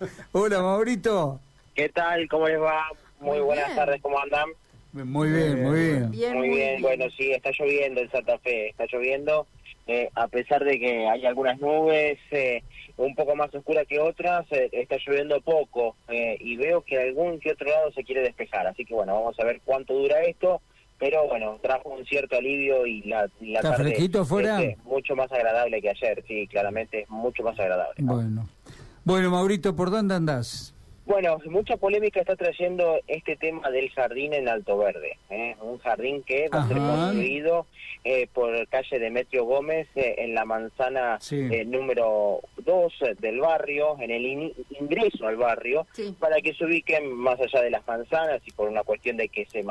Hola, Maurito. ¿Qué tal? ¿Cómo les va? Muy, Muy buenas bien. tardes, ¿cómo andan? Muy bien, muy bien. Bien, muy bien, bueno, sí, está lloviendo en Santa Fe, está lloviendo, eh, a pesar de que hay algunas nubes eh, un poco más oscuras que otras, eh, está lloviendo poco eh, y veo que algún que otro lado se quiere despejar, así que bueno, vamos a ver cuánto dura esto, pero bueno, trajo un cierto alivio y la, la ¿Está tarde eh, mucho más agradable que ayer, sí, claramente es mucho más agradable. Bueno. Bueno, Maurito, ¿por dónde andás? Bueno, mucha polémica está trayendo este tema del jardín en Alto Verde. ¿eh? Un jardín que va a ser construido eh, por calle Demetrio Gómez eh, en la manzana Sí. eh, número 2 del barrio, en el in- ingreso al barrio, Sí. para que se ubiquen más allá de las manzanas y por una cuestión de que se...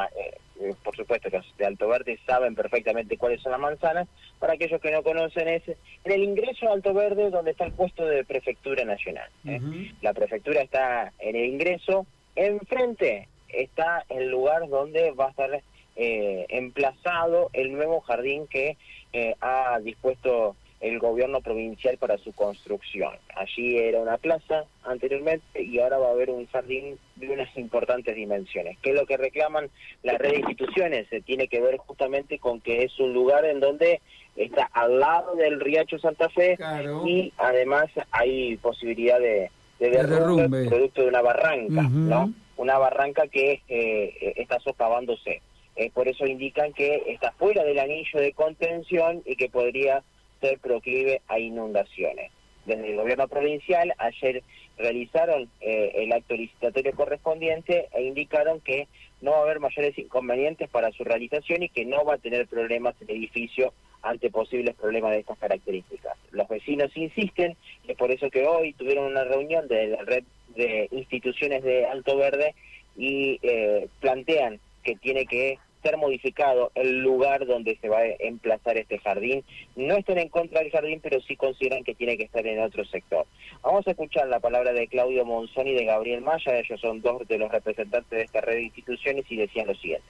eh, por supuesto, los de Alto Verde saben perfectamente cuáles son las manzanas. Para aquellos que no conocen, es en el ingreso a Alto Verde donde está el puesto de Prefectura Nacional. ¿eh? La prefectura está en el ingreso. Enfrente está el lugar donde va a estar eh, emplazado el nuevo jardín que eh, ha dispuesto el gobierno provincial para su construcción. Allí era una plaza anteriormente y ahora va a haber un jardín de unas importantes dimensiones. ¿Qué es lo que reclaman las redes de instituciones? Se tiene que ver justamente con que es un lugar en donde está al lado del riacho Santa Fe Claro. y además hay posibilidad de, de De derrumbe, derrumbe. producto de una barranca. ¿no? Una barranca que eh, está socavándose. Eh, por eso indican que está fuera del anillo de contención y que podría ser proclive a inundaciones. Desde el gobierno provincial ayer realizaron eh, el acto licitatorio correspondiente e indicaron que no va a haber mayores inconvenientes para su realización y que no va a tener problemas el edificio ante posibles problemas de estas características. Los vecinos insisten, es por eso que hoy tuvieron una reunión de la red de instituciones de Alto Verde y eh, plantean que tiene que ser modificado el lugar donde se va a emplazar este jardín. No están en contra del jardín, pero sí consideran que tiene que estar en otro sector. Vamos a escuchar la palabra de Claudio Monzón y de Gabriel Maya, ellos son dos de los representantes de esta red de instituciones y decían lo siguiente.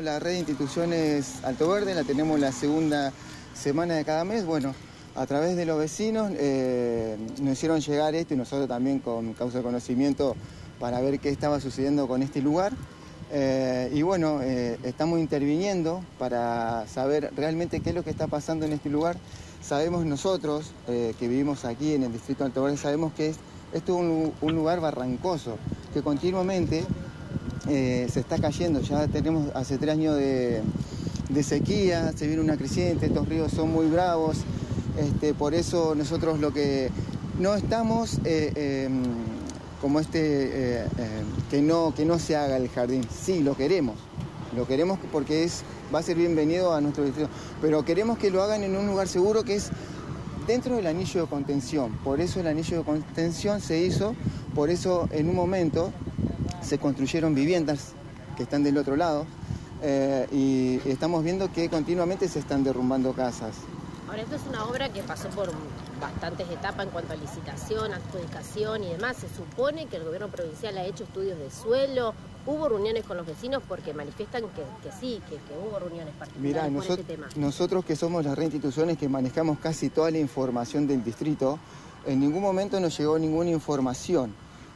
La red de instituciones Alto Verde la tenemos la segunda semana de cada mes. Bueno, a través de los vecinos eh, nos hicieron llegar esto y nosotros también con causa de conocimiento para ver qué estaba sucediendo con este lugar. Eh, y bueno, eh, estamos interviniendo para saber realmente qué es lo que está pasando en este lugar. Sabemos nosotros eh, que vivimos aquí en el distrito de Alto sabemos que es, esto es un, lugar barrancoso, que continuamente se está cayendo. Ya tenemos hace tres años de, de sequía, se viene una creciente, estos ríos son muy bravos. Este, por eso nosotros lo que no estamos eh, como este eh, eh, que no que no se haga el jardín. Sí, lo queremos. Lo queremos porque es va a ser bienvenido a nuestro distrito, pero queremos que lo hagan en un lugar seguro que es dentro del anillo de contención. Por eso el anillo de contención se hizo, por eso en un momento se construyeron viviendas que están del otro lado eh, y estamos viendo que continuamente se están derrumbando casas. Ahora, esto es una obra que pasó por bastantes etapas en cuanto a licitación, adjudicación y demás. Se supone que el gobierno provincial ha hecho estudios de suelo, hubo reuniones con los vecinos porque manifiestan que, que sí, que, que hubo reuniones Mirá, particulares por nosot- este tema. nosotros que somos las reinstituciones que manejamos casi toda la información del distrito, en ningún momento nos llegó ninguna información.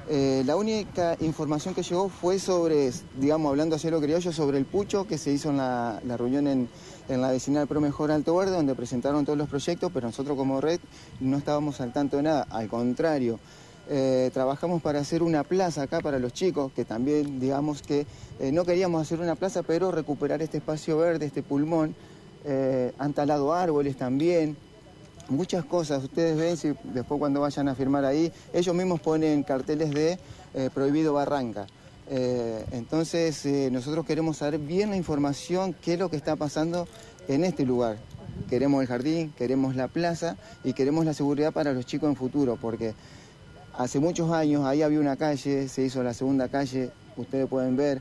Eh, la única información que llegó fue sobre, digamos, hablando así lo criollo, sobre el pucho que se hizo en la, reunión en, la vecinal Pro Mejor Alto Verde, donde presentaron todos los proyectos, pero nosotros como red no estábamos al tanto de nada, al contrario. Eh, trabajamos para hacer una plaza acá para los chicos, que también digamos que eh, no queríamos hacer una plaza, pero recuperar este espacio verde, este pulmón. Han talado árboles también, muchas cosas. Ustedes ven, si después cuando vayan a firmar ahí, ellos mismos ponen carteles de eh, prohibido barranca. Eh, entonces eh, nosotros queremos saber bien la información, qué es lo que está pasando en este lugar. Queremos el jardín, queremos la plaza y queremos la seguridad para los chicos en futuro, porque hace muchos años ahí había una calle, se hizo la segunda calle, ustedes pueden ver,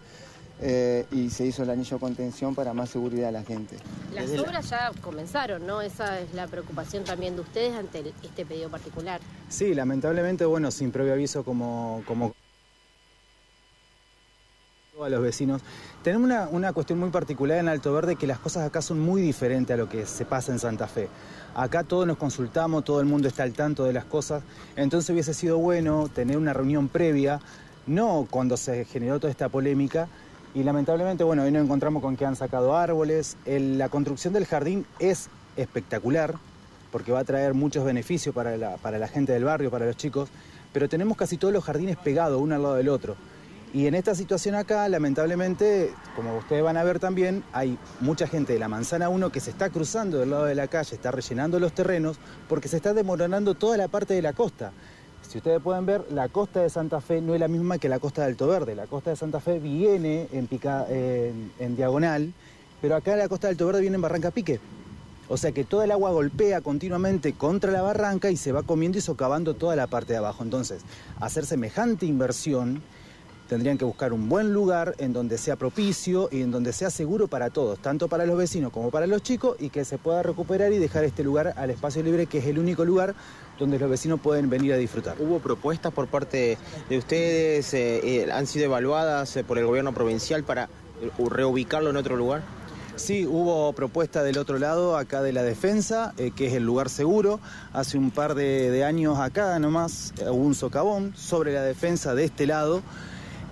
eh, y se hizo el anillo de contención para más seguridad a la gente. Las obras ya comenzaron, ¿no? Esa es la preocupación también de ustedes ante el- este pedido particular. Sí, lamentablemente, bueno, sin previo aviso como, como a los vecinos. Tenemos una, una, cuestión muy particular en Alto Verde que las cosas acá son muy diferentes a lo que se pasa en Santa Fe. Acá todos nos consultamos, todo el mundo está al tanto de las cosas, entonces hubiese sido bueno tener una reunión previa, no cuando se generó toda esta polémica, y lamentablemente, bueno, hoy nos encontramos con que han sacado árboles, la construcción del jardín es espectacular, porque va a traer muchos beneficios para la, para la gente del barrio, para los chicos, pero tenemos casi todos los jardines pegados uno al lado del otro. Y en esta situación acá, lamentablemente, como ustedes van a ver también, hay mucha gente de la manzana 1 que se está cruzando del lado de la calle, está rellenando los terrenos, porque se está demoronando toda la parte de la costa. Si ustedes pueden ver, la costa de Santa Fe no es la misma que la costa de Alto Verde. La costa de Santa Fe viene en, diagonal, pero acá la costa de Alto Verde viene en Barranca Pique. O sea que toda el agua golpea continuamente contra la barranca y se va comiendo y socavando toda la parte de abajo. Entonces, hacer semejante inversión tendrían que buscar un buen lugar en donde sea propicio y en donde sea seguro para todos, tanto para los vecinos como para los chicos, y que se pueda recuperar y dejar este lugar al espacio libre, que es el único lugar donde los vecinos pueden venir a disfrutar. ¿Hubo propuestas por parte de ustedes? Eh, eh, ¿Han sido evaluadas eh, por el gobierno provincial para reubicarlo en otro lugar? Sí, hubo propuesta del otro lado, acá de la defensa, eh, que es el lugar seguro. Hace un par de, de años acá nomás hubo un socavón sobre la defensa de este lado.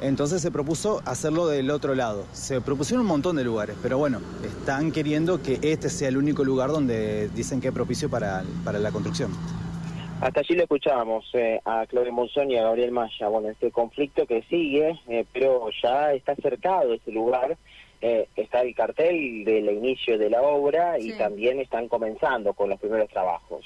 Entonces se propuso hacerlo del otro lado. Se propusieron un montón de lugares, pero bueno, están queriendo que este sea el único lugar donde dicen que es propicio para, para la construcción. Hasta allí lo escuchábamos eh, a Claudio Monzón y a Gabriel Maya. Bueno, este conflicto que sigue, eh, pero ya está cercado ese lugar. Eh, está el cartel del inicio de la obra y también están comenzando con los primeros trabajos.